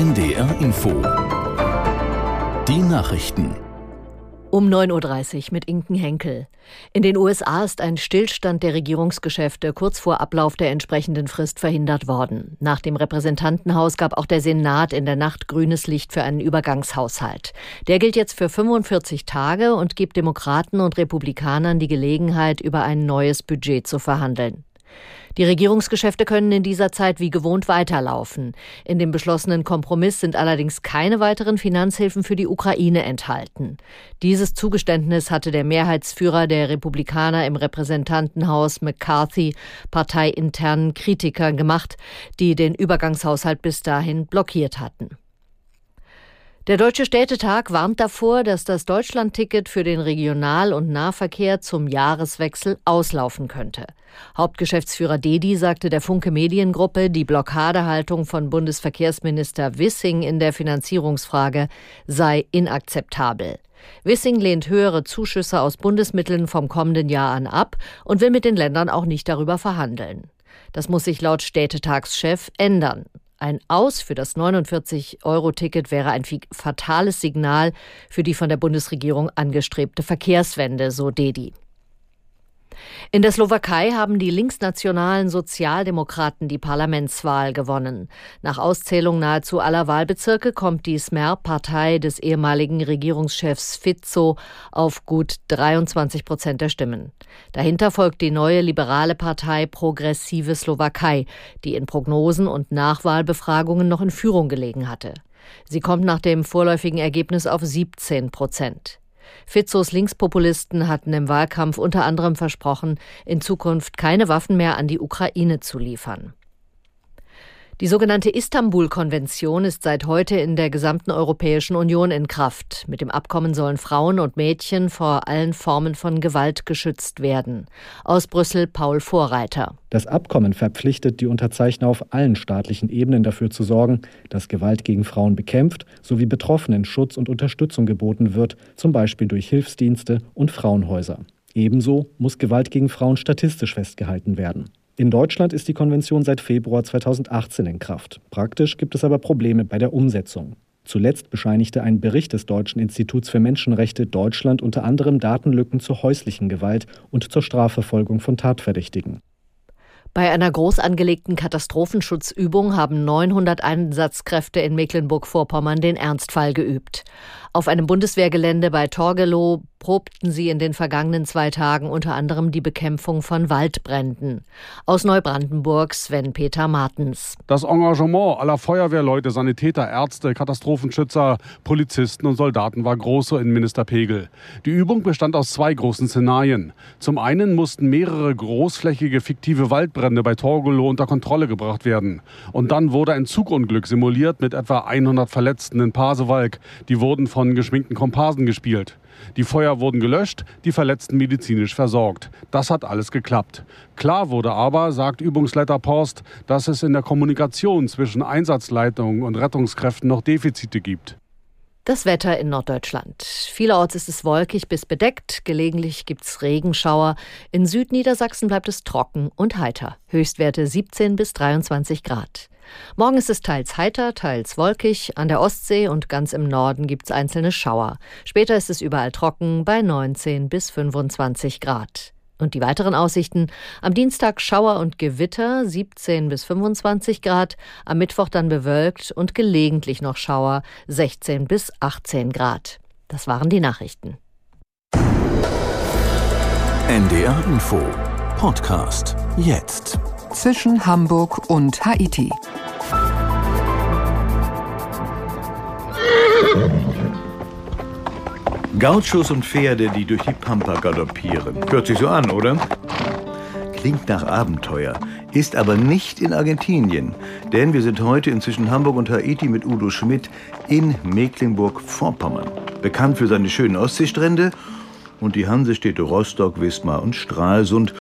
NDR Info. Die Nachrichten. Um 9.30 Uhr mit Inken Henkel. In den USA ist ein Stillstand der Regierungsgeschäfte kurz vor Ablauf der entsprechenden Frist verhindert worden. Nach dem Repräsentantenhaus gab auch der Senat in der Nacht grünes Licht für einen Übergangshaushalt. Der gilt jetzt für 45 Tage und gibt Demokraten und Republikanern die Gelegenheit, über ein neues Budget zu verhandeln. Die Regierungsgeschäfte können in dieser Zeit wie gewohnt weiterlaufen. In dem beschlossenen Kompromiss sind allerdings keine weiteren Finanzhilfen für die Ukraine enthalten. Dieses Zugeständnis hatte der Mehrheitsführer der Republikaner im Repräsentantenhaus McCarthy parteiinternen Kritikern gemacht, die den Übergangshaushalt bis dahin blockiert hatten. Der Deutsche Städtetag warnt davor, dass das Deutschlandticket für den Regional- und Nahverkehr zum Jahreswechsel auslaufen könnte. Hauptgeschäftsführer Dedi sagte der Funke Mediengruppe, die Blockadehaltung von Bundesverkehrsminister Wissing in der Finanzierungsfrage sei inakzeptabel. Wissing lehnt höhere Zuschüsse aus Bundesmitteln vom kommenden Jahr an ab und will mit den Ländern auch nicht darüber verhandeln. Das muss sich laut Städtetagschef ändern. Ein Aus für das 49-Euro-Ticket wäre ein fatales Signal für die von der Bundesregierung angestrebte Verkehrswende, so Dedi. In der Slowakei haben die linksnationalen Sozialdemokraten die Parlamentswahl gewonnen. Nach Auszählung nahezu aller Wahlbezirke kommt die Smer-Partei des ehemaligen Regierungschefs Fico auf gut 23 Prozent der Stimmen. Dahinter folgt die neue liberale Partei Progressive Slowakei, die in Prognosen und Nachwahlbefragungen noch in Führung gelegen hatte. Sie kommt nach dem vorläufigen Ergebnis auf 17 Prozent. Fizos Linkspopulisten hatten im Wahlkampf unter anderem versprochen, in Zukunft keine Waffen mehr an die Ukraine zu liefern. Die sogenannte Istanbul-Konvention ist seit heute in der gesamten Europäischen Union in Kraft. Mit dem Abkommen sollen Frauen und Mädchen vor allen Formen von Gewalt geschützt werden. Aus Brüssel Paul Vorreiter. Das Abkommen verpflichtet die Unterzeichner auf allen staatlichen Ebenen dafür zu sorgen, dass Gewalt gegen Frauen bekämpft sowie Betroffenen Schutz und Unterstützung geboten wird, zum Beispiel durch Hilfsdienste und Frauenhäuser. Ebenso muss Gewalt gegen Frauen statistisch festgehalten werden. In Deutschland ist die Konvention seit Februar 2018 in Kraft. Praktisch gibt es aber Probleme bei der Umsetzung. Zuletzt bescheinigte ein Bericht des Deutschen Instituts für Menschenrechte Deutschland unter anderem Datenlücken zur häuslichen Gewalt und zur Strafverfolgung von Tatverdächtigen. Bei einer groß angelegten Katastrophenschutzübung haben 900 Einsatzkräfte in Mecklenburg-Vorpommern den Ernstfall geübt. Auf einem Bundeswehrgelände bei Torgelow probten sie in den vergangenen zwei Tagen unter anderem die Bekämpfung von Waldbränden. Aus Neubrandenburg Sven Peter Martens. Das Engagement aller Feuerwehrleute, Sanitäter, Ärzte, Katastrophenschützer, Polizisten und Soldaten war groß, so Innenminister Pegel. Die Übung bestand aus zwei großen Szenarien. Zum einen mussten mehrere großflächige fiktive Waldbrände bei Torgelow unter Kontrolle gebracht werden. Und dann wurde ein Zugunglück simuliert mit etwa 100 Verletzten in Pasewalk. Die wurden von geschminkten Komparsen gespielt. Die Feuer wurden gelöscht, die Verletzten medizinisch versorgt. Das hat alles geklappt. Klar wurde aber, sagt Übungsleiter Porst, dass es in der Kommunikation zwischen Einsatzleitung und Rettungskräften noch Defizite gibt. Das Wetter in Norddeutschland. Vielerorts ist es wolkig bis bedeckt, gelegentlich gibt es Regenschauer. In Südniedersachsen bleibt es trocken und heiter. Höchstwerte 17 bis 23 Grad. Morgen ist es teils heiter, teils wolkig. An der Ostsee und ganz im Norden gibt es einzelne Schauer. Später ist es überall trocken bei 19 bis 25 Grad. Und die weiteren Aussichten? Am Dienstag Schauer und Gewitter 17 bis 25 Grad, am Mittwoch dann bewölkt und gelegentlich noch Schauer 16 bis 18 Grad. Das waren die Nachrichten. NDR Info Podcast jetzt zwischen Hamburg und Haiti. Gauchos und Pferde, die durch die Pampa galoppieren. Hört sich so an, oder? Klingt nach Abenteuer, ist aber nicht in Argentinien. Denn wir sind heute inzwischen Hamburg und Haiti mit Udo Schmidt in Mecklenburg-Vorpommern. Bekannt für seine schönen Ostseestrände und die Hansestädte Rostock, Wismar und Stralsund